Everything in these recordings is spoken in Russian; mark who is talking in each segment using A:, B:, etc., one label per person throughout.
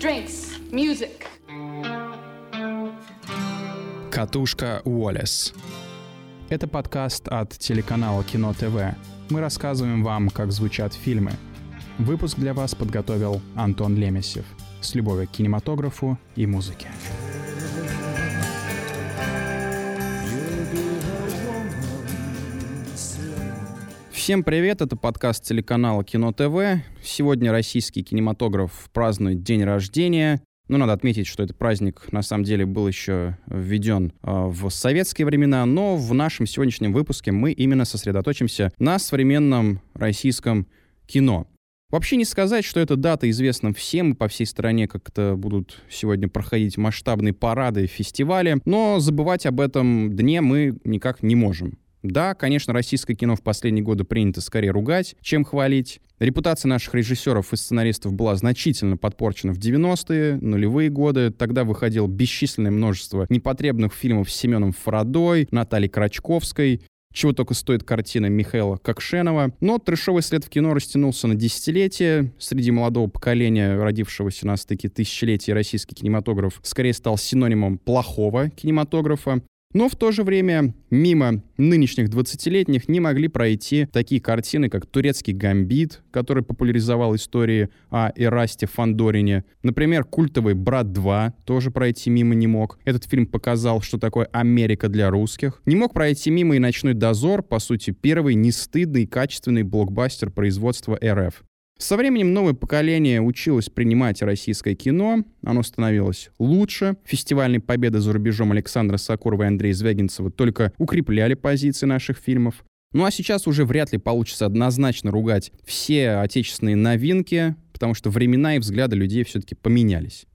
A: drinks, music.
B: Катушка Уоллес. Это подкаст от телеканала Кино ТВ. Мы рассказываем вам, как звучат фильмы. Выпуск для вас подготовил Антон Лемесев. С любовью к кинематографу и музыке. Всем привет, это подкаст телеканала Кино ТВ. Сегодня российский кинематограф празднует день рождения. Ну, надо отметить, что этот праздник на самом деле был еще введен э, в советские времена, но в нашем сегодняшнем выпуске мы именно сосредоточимся на современном российском кино. Вообще не сказать, что эта дата известна всем, по всей стране как-то будут сегодня проходить масштабные парады фестивали, но забывать об этом дне мы никак не можем. Да, конечно, российское кино в последние годы принято скорее ругать, чем хвалить. Репутация наших режиссеров и сценаристов была значительно подпорчена в 90-е, нулевые годы. Тогда выходило бесчисленное множество непотребных фильмов с Семеном Фарадой, Натальей Крачковской, чего только стоит картина Михаила Кокшенова. Но трешовый след в кино растянулся на десятилетия. Среди молодого поколения, родившегося на стыке тысячелетий, российский кинематограф скорее стал синонимом плохого кинематографа. Но в то же время мимо нынешних 20-летних не могли пройти такие картины, как «Турецкий гамбит», который популяризовал истории о Эрасте Фандорине. Например, культовый «Брат 2» тоже пройти мимо не мог. Этот фильм показал, что такое Америка для русских. Не мог пройти мимо и «Ночной дозор», по сути, первый нестыдный и качественный блокбастер производства РФ. Со временем новое поколение училось принимать российское кино, оно становилось лучше. Фестивальные победы за рубежом Александра Сакурова и Андрея Звягинцева только укрепляли позиции наших фильмов. Ну а сейчас уже вряд ли получится однозначно ругать все отечественные новинки, потому что времена и взгляды людей все-таки поменялись.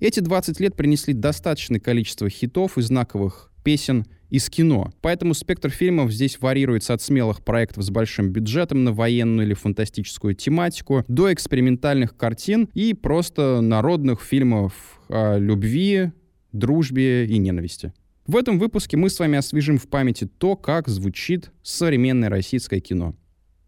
B: Эти 20 лет принесли достаточное количество хитов и знаковых песен из кино. Поэтому спектр фильмов здесь варьируется от смелых проектов с большим бюджетом на военную или фантастическую тематику до экспериментальных картин и просто народных фильмов о любви, дружбе и ненависти. В этом выпуске мы с вами освежим в памяти то, как звучит современное российское кино.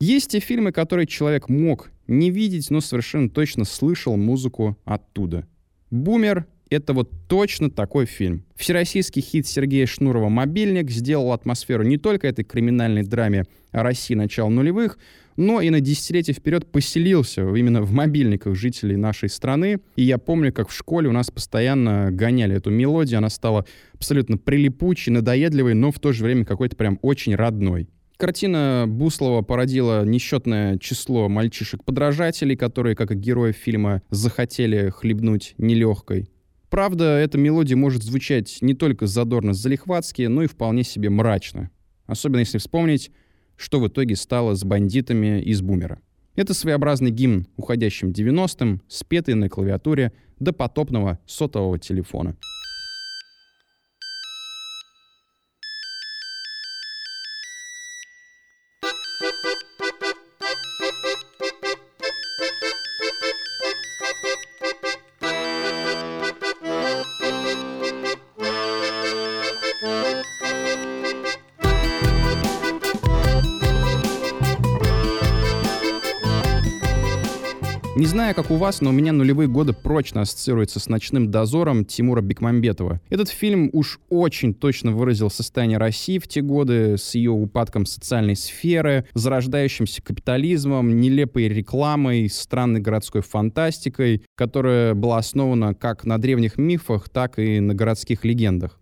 B: Есть те фильмы, которые человек мог не видеть, но совершенно точно слышал музыку оттуда. «Бумер» это вот точно такой фильм. Всероссийский хит Сергея Шнурова «Мобильник» сделал атмосферу не только этой криминальной драме России начала нулевых, но и на десятилетия вперед поселился именно в мобильниках жителей нашей страны. И я помню, как в школе у нас постоянно гоняли эту мелодию, она стала абсолютно прилипучей, надоедливой, но в то же время какой-то прям очень родной. Картина Буслова породила несчетное число мальчишек-подражателей, которые, как и герои фильма, захотели хлебнуть нелегкой. Правда, эта мелодия может звучать не только задорно-залихватски, но и вполне себе мрачно. Особенно если вспомнить, что в итоге стало с бандитами из «Бумера». Это своеобразный гимн уходящим 90-м, спетый на клавиатуре до потопного сотового телефона. Не знаю, как у вас, но у меня нулевые годы прочно ассоциируются с «Ночным дозором» Тимура Бекмамбетова. Этот фильм уж очень точно выразил состояние России в те годы с ее упадком социальной сферы, зарождающимся капитализмом, нелепой рекламой, странной городской фантастикой, которая была основана как на древних мифах, так и на городских легендах.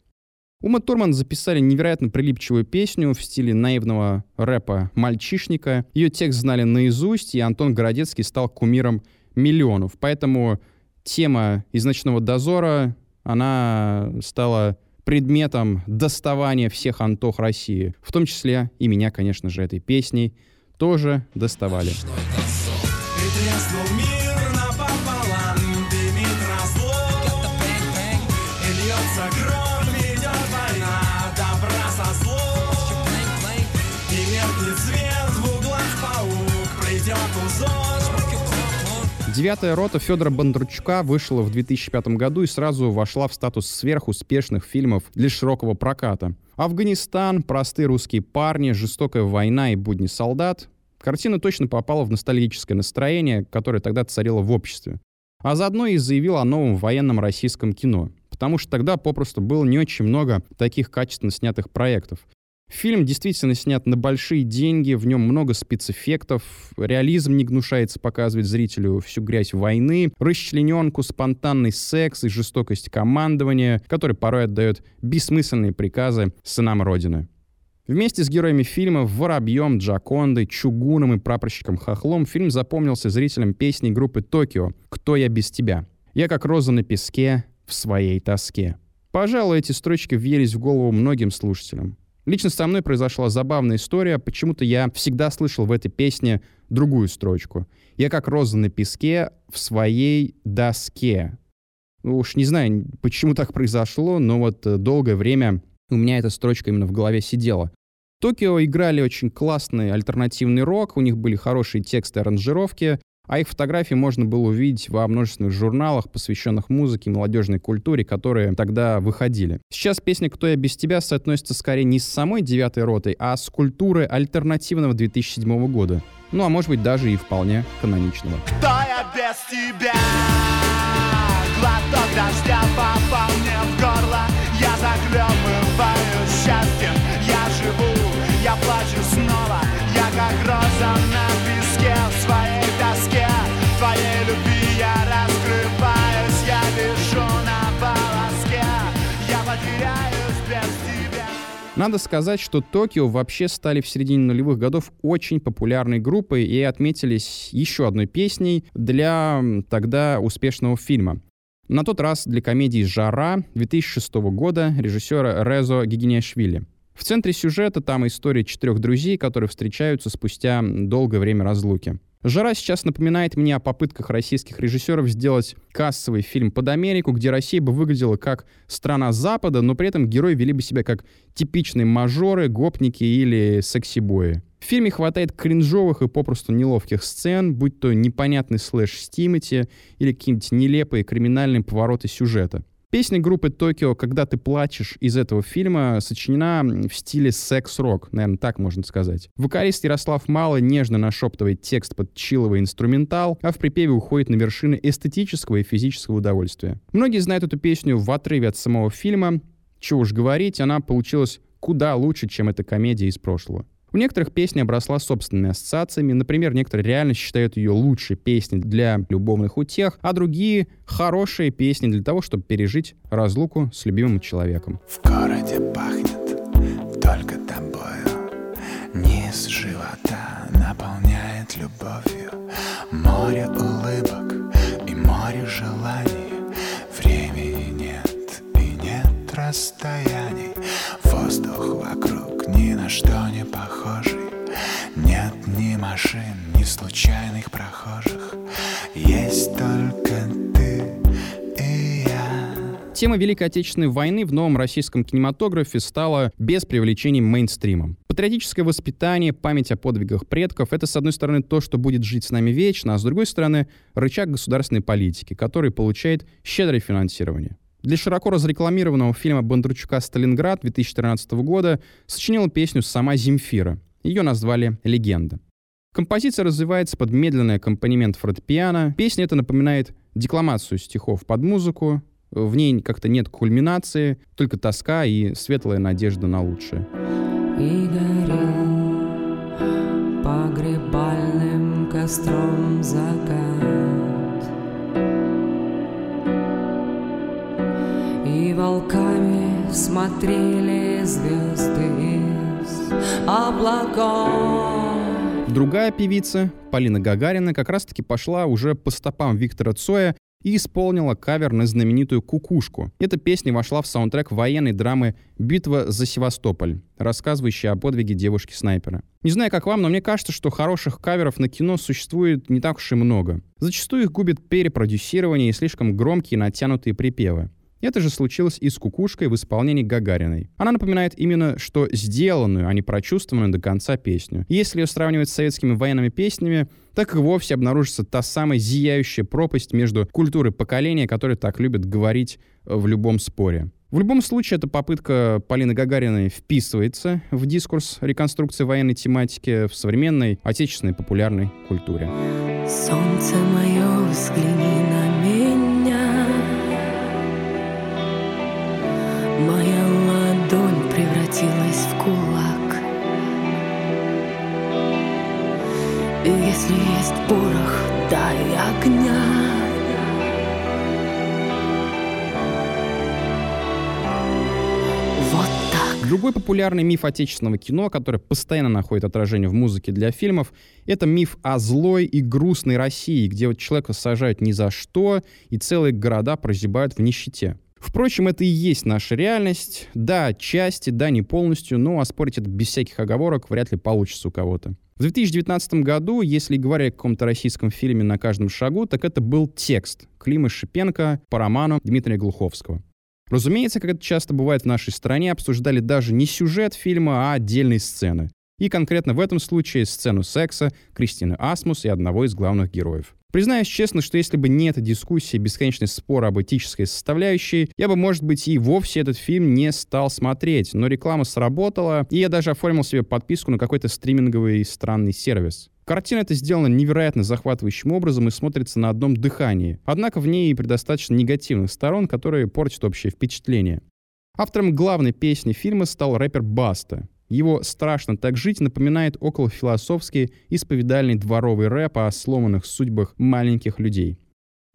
B: Ума Турман записали невероятно прилипчивую песню в стиле наивного рэпа «Мальчишника». Ее текст знали наизусть, и Антон Городецкий стал кумиром миллионов. Поэтому тема из «Ночного дозора», она стала предметом доставания всех Антох России. В том числе и меня, конечно же, этой песней тоже доставали. Девятая рота Федора Бондарчука вышла в 2005 году и сразу вошла в статус сверхуспешных фильмов для широкого проката. Афганистан, простые русские парни, жестокая война и будни солдат. Картина точно попала в ностальгическое настроение, которое тогда царило в обществе. а заодно и заявил о новом военном российском кино, потому что тогда попросту было не очень много таких качественно снятых проектов. Фильм действительно снят на большие деньги, в нем много спецэффектов, реализм не гнушается показывать зрителю всю грязь войны, расчлененку, спонтанный секс и жестокость командования, который порой отдает бессмысленные приказы сынам Родины. Вместе с героями фильма Воробьем, Джакондой, Чугуном и прапорщиком Хохлом фильм запомнился зрителям песней группы «Токио» «Кто я без тебя?» «Я как роза на песке в своей тоске». Пожалуй, эти строчки въелись в голову многим слушателям. Лично со мной произошла забавная история. Почему-то я всегда слышал в этой песне другую строчку. «Я как роза на песке в своей доске». Ну уж не знаю, почему так произошло, но вот э, долгое время у меня эта строчка именно в голове сидела. Токио играли очень классный альтернативный рок, у них были хорошие тексты аранжировки, а их фотографии можно было увидеть во множественных журналах, посвященных музыке и молодежной культуре, которые тогда выходили. Сейчас песня «Кто я без тебя» соотносится скорее не с самой девятой ротой, а с культурой альтернативного 2007 года. Ну, а может быть, даже и вполне каноничного. Кто я без тебя? Глоток дождя попал мне в горло, я счастьем, надо сказать, что Токио вообще стали в середине нулевых годов очень популярной группой и отметились еще одной песней для тогда успешного фильма. На тот раз для комедии «Жара» 2006 года режиссера Резо Гигинешвили. В центре сюжета там история четырех друзей, которые встречаются спустя долгое время разлуки. «Жара» сейчас напоминает мне о попытках российских режиссеров сделать кассовый фильм под Америку, где Россия бы выглядела как страна Запада, но при этом герои вели бы себя как типичные мажоры, гопники или секси-бои. В фильме хватает кринжовых и попросту неловких сцен, будь то непонятный слэш с Тимати или какие-нибудь нелепые криминальные повороты сюжета. Песня группы Токио «Когда ты плачешь» из этого фильма сочинена в стиле секс-рок, наверное, так можно сказать. Вокалист Ярослав Мало нежно нашептывает текст под чиловый инструментал, а в припеве уходит на вершины эстетического и физического удовольствия. Многие знают эту песню в отрыве от самого фильма. Чего уж говорить, она получилась куда лучше, чем эта комедия из прошлого. У некоторых песня обросла собственными ассоциациями. Например, некоторые реально считают ее лучшей песней для любовных утех, а другие — хорошие песни для того, чтобы пережить разлуку с любимым человеком. В городе пахнет только тобою, низ живота наполняет любовью, море улыбок и море желаний, времени нет и нет ни что не похожий Нет ни машин, ни случайных прохожих Есть только ты Тема Великой Отечественной войны в новом российском кинематографе стала без привлечения мейнстримом. Патриотическое воспитание, память о подвигах предков — это, с одной стороны, то, что будет жить с нами вечно, а с другой стороны, рычаг государственной политики, который получает щедрое финансирование. Для широко разрекламированного фильма Бондарчука «Сталинград» 2013 года сочинила песню сама Земфира. Ее назвали «Легенда». Композиция развивается под медленный аккомпанемент фортепиано. Песня это напоминает декламацию стихов под музыку. В ней как-то нет кульминации, только тоска и светлая надежда на лучшее. И горел погребальным костром закат. Волками смотрели звезды из облаков. Другая певица, Полина Гагарина, как раз-таки пошла уже по стопам Виктора Цоя и исполнила кавер на знаменитую «Кукушку». Эта песня вошла в саундтрек военной драмы «Битва за Севастополь», рассказывающая о подвиге девушки-снайпера. Не знаю, как вам, но мне кажется, что хороших каверов на кино существует не так уж и много. Зачастую их губит перепродюсирование и слишком громкие натянутые припевы. Это же случилось и с «Кукушкой» в исполнении Гагариной. Она напоминает именно, что сделанную, а не прочувствованную до конца песню. Если ее сравнивать с советскими военными песнями, так и вовсе обнаружится та самая зияющая пропасть между культурой поколения, которое так любят говорить в любом споре. В любом случае, эта попытка Полины Гагариной вписывается в дискурс реконструкции военной тематики в современной отечественной популярной культуре. Солнце мое, взгляни на Моя ладонь превратилась в кулак И если
A: есть порох, дай огня Вот так.
B: Другой популярный миф отечественного кино, который постоянно находит отражение в музыке для фильмов, это миф о злой и грустной России, где вот человека сажают ни за что, и целые города прозябают в нищете. Впрочем, это и есть наша реальность. Да, отчасти, да, не полностью, но оспорить это без всяких оговорок вряд ли получится у кого-то. В 2019 году, если говорить о каком-то российском фильме на каждом шагу, так это был текст Клима Шипенко по роману Дмитрия Глуховского. Разумеется, как это часто бывает в нашей стране, обсуждали даже не сюжет фильма, а отдельные сцены. И конкретно в этом случае сцену секса Кристины Асмус и одного из главных героев. Признаюсь честно, что если бы не эта дискуссия, бесконечный спор об этической составляющей, я бы, может быть, и вовсе этот фильм не стал смотреть. Но реклама сработала, и я даже оформил себе подписку на какой-то стриминговый странный сервис. Картина эта сделана невероятно захватывающим образом и смотрится на одном дыхании. Однако в ней предостаточно негативных сторон, которые портят общее впечатление. Автором главной песни фильма стал рэпер Баста. Его «Страшно так жить» напоминает околофилософский исповедальный дворовый рэп о сломанных судьбах маленьких людей.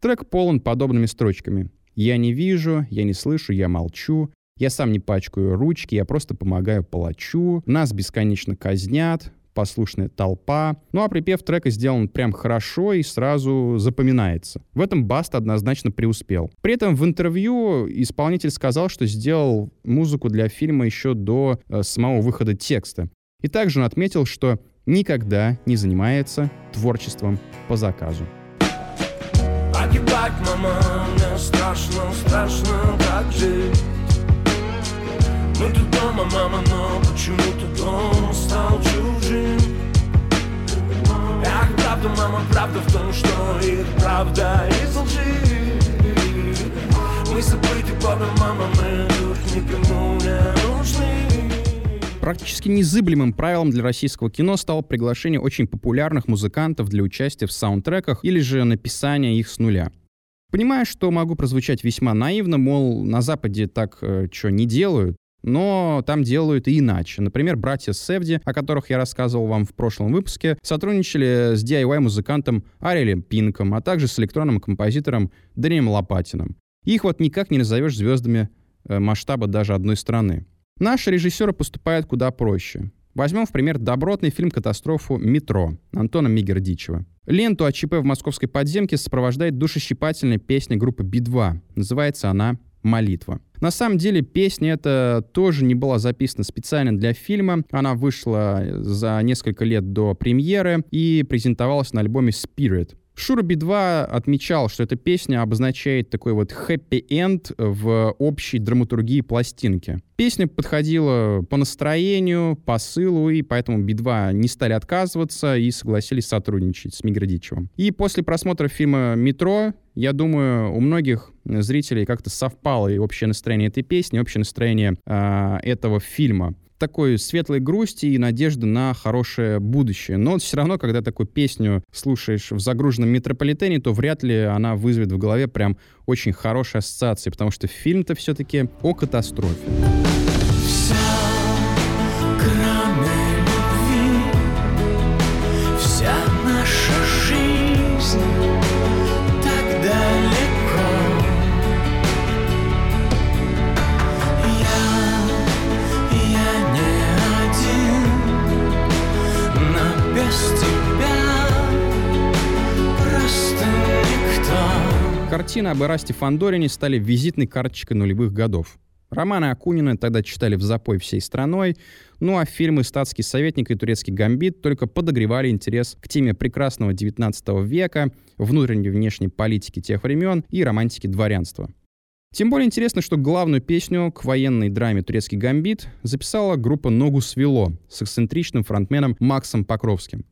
B: Трек полон подобными строчками. «Я не вижу, я не слышу, я молчу, я сам не пачкаю ручки, я просто помогаю палачу, нас бесконечно казнят, послушная толпа. Ну а припев трека сделан прям хорошо и сразу запоминается. В этом Баст однозначно преуспел. При этом в интервью исполнитель сказал, что сделал музыку для фильма еще до э, самого выхода текста. И также он отметил, что никогда не занимается творчеством по заказу. Погибать, мама, мне страшно, страшно, как жить. Мы тут дома, мама, но почему-то дом стал чужим? Ах, правда, мама, правда в том, что их правда из лжи. Мы забыты Богом, мама, мы тут никому не нужны. Практически незыблемым правилом для российского кино стало приглашение очень популярных музыкантов для участия в саундтреках или же написание их с нуля. Понимаю, что могу прозвучать весьма наивно, мол, на Западе так э, что не делают, но там делают и иначе. Например, братья Севди, о которых я рассказывал вам в прошлом выпуске, сотрудничали с DIY-музыкантом Ариэлем Пинком, а также с электронным композитором Дэнием Лопатиным. Их вот никак не назовешь звездами э, масштаба даже одной страны. Наши режиссеры поступают куда проще. Возьмем в пример добротный фильм-катастрофу «Метро» Антона Мигердичева. Ленту о ЧП в московской подземке сопровождает душещипательная песня группы Би-2. Называется она «Молитва». На самом деле песня эта тоже не была записана специально для фильма. Она вышла за несколько лет до премьеры и презентовалась на альбоме Spirit. Шура Би-2 отмечал, что эта песня обозначает такой вот хэппи-энд в общей драматургии пластинки. Песня подходила по настроению, посылу, и поэтому Би-2 не стали отказываться и согласились сотрудничать с Миградичевым. И после просмотра фильма «Метро», я думаю, у многих зрителей как-то совпало и общее настроение этой песни, и общее настроение э, этого фильма такой светлой грусти и надежды на хорошее будущее. Но все равно, когда такую песню слушаешь в загруженном метрополитене, то вряд ли она вызовет в голове прям очень хорошие ассоциации, потому что фильм-то все-таки о катастрофе. Картины об Эрасте Фандорине стали визитной карточкой нулевых годов. Романы Акунина тогда читали в запой всей страной, ну а фильмы «Статский советник» и «Турецкий гамбит» только подогревали интерес к теме прекрасного XIX века, внутренней и внешней политики тех времен и романтики дворянства. Тем более интересно, что главную песню к военной драме «Турецкий гамбит» записала группа «Ногу свело» с эксцентричным фронтменом Максом Покровским.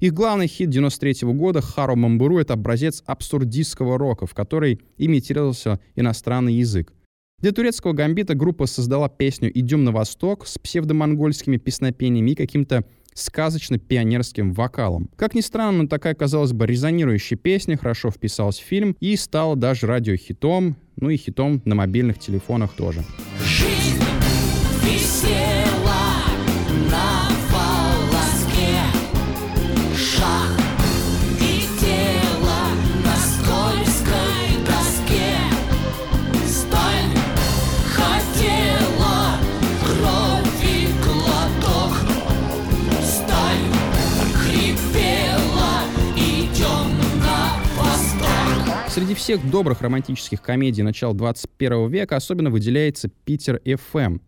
B: Их главный хит 93 -го года «Харо Мамбуру» — это образец абсурдистского рока, в который имитировался иностранный язык. Для турецкого гамбита группа создала песню «Идем на восток» с псевдомонгольскими песнопениями и каким-то сказочно-пионерским вокалом. Как ни странно, такая, казалось бы, резонирующая песня хорошо вписалась в фильм и стала даже радиохитом, ну и хитом на мобильных телефонах тоже. Среди всех добрых романтических комедий начала 21 века особенно выделяется «Питер ФМ».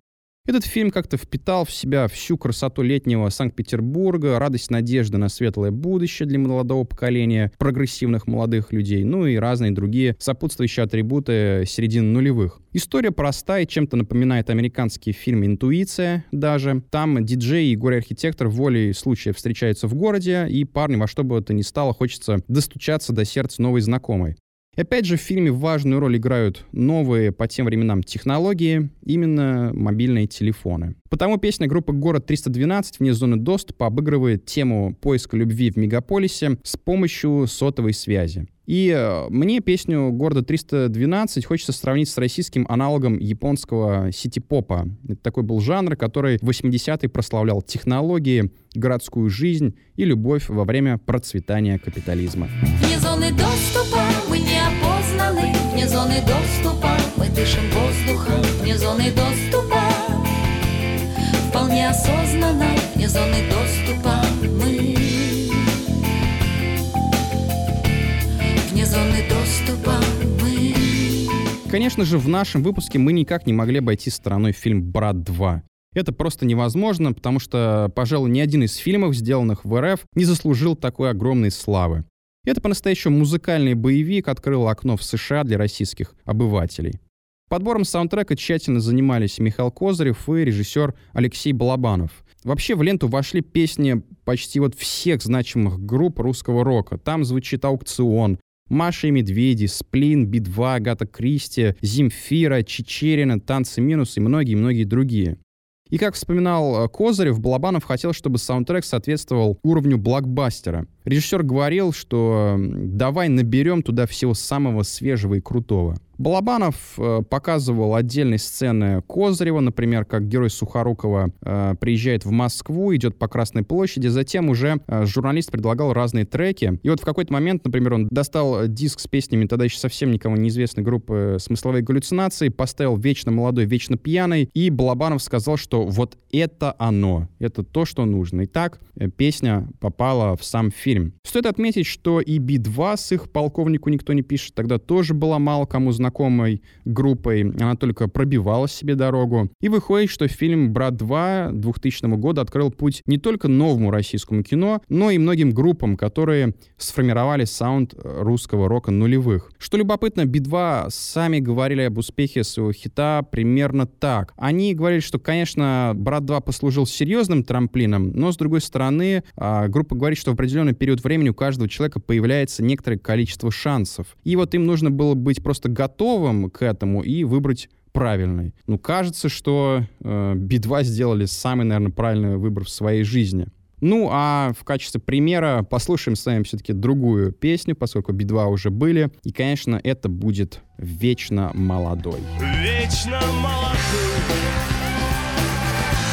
B: Этот фильм как-то впитал в себя всю красоту летнего Санкт-Петербурга, радость надежды на светлое будущее для молодого поколения, прогрессивных молодых людей, ну и разные другие сопутствующие атрибуты середины нулевых. История проста и чем-то напоминает американский фильм «Интуиция» даже. Там диджей и горе-архитектор волей случая встречаются в городе, и парню во что бы то ни стало хочется достучаться до сердца новой знакомой. И опять же, в фильме важную роль играют новые по тем временам технологии, именно мобильные телефоны. Потому песня группы «Город 312» вне зоны доступа обыгрывает тему поиска любви в мегаполисе с помощью сотовой связи. И э, мне песню города 312 хочется сравнить с российским аналогом японского сити-попа. Это такой был жанр, который в 80-е прославлял технологии, городскую жизнь и любовь во время процветания капитализма.
C: Вне зоны доступа вне зоны доступа мы дышим воздухом, вне зоны доступа вполне осознанно, вне зоны доступа мы. Вне зоны доступа мы.
B: Конечно же, в нашем выпуске мы никак не могли обойти стороной фильм «Брат 2». Это просто невозможно, потому что, пожалуй, ни один из фильмов, сделанных в РФ, не заслужил такой огромной славы. Это по-настоящему музыкальный боевик открыл окно в США для российских обывателей. Подбором саундтрека тщательно занимались Михаил Козырев и режиссер Алексей Балабанов. Вообще в ленту вошли песни почти вот всех значимых групп русского рока. Там звучит «Аукцион», Маша и Медведи, Сплин, Би-2, Агата Кристи, Земфира, Чечерина, Танцы минус и многие-многие другие. И как вспоминал э, Козырев, Балабанов хотел, чтобы саундтрек соответствовал уровню блокбастера. Режиссер говорил, что давай наберем туда всего самого свежего и крутого. Балабанов э, показывал отдельные сцены Козырева, например, как герой Сухорукова э, приезжает в Москву, идет по Красной площади, затем уже э, журналист предлагал разные треки. И вот в какой-то момент, например, он достал диск с песнями тогда еще совсем никому неизвестной группы «Смысловые галлюцинации», поставил «Вечно молодой, вечно пьяный», и Балабанов сказал, что вот это оно, это то, что нужно. И так э, песня попала в сам фильм. Стоит отметить, что и Би-2 с их «Полковнику никто не пишет» тогда тоже была мало кому знакомой группой, она только пробивала себе дорогу. И выходит, что фильм «Брат 2» 2000 года открыл путь не только новому российскому кино, но и многим группам, которые сформировали саунд русского рока нулевых. Что любопытно, Би-2 сами говорили об успехе своего хита примерно так. Они говорили, что, конечно, «Брат 2» послужил серьезным трамплином, но, с другой стороны, а, группа говорит, что в определенный период времени у каждого человека появляется некоторое количество шансов. И вот им нужно было быть просто готовым к этому и выбрать правильный. Ну, кажется, что э, Би-2 сделали самый, наверное, правильный выбор в своей жизни. Ну, а в качестве примера послушаем с вами все-таки другую песню, поскольку Би-2 уже были. И, конечно, это будет
D: «Вечно молодой». Вечно молодой,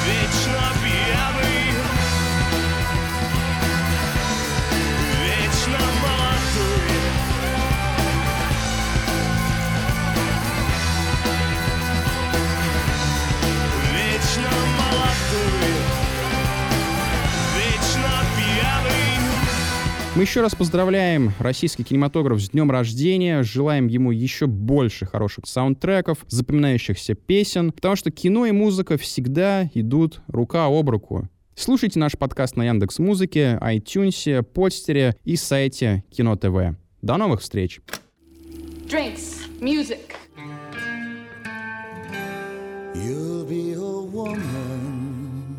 D: вечно пьяный,
B: Мы еще раз поздравляем российский кинематограф с днем рождения, желаем ему еще больше хороших саундтреков, запоминающихся песен, потому что кино и музыка всегда идут рука об руку. Слушайте наш подкаст на Яндекс Музыке, iTunes, Подстере и сайте Кино ТВ. До новых встреч!
E: drinks, music.
F: You'll be a woman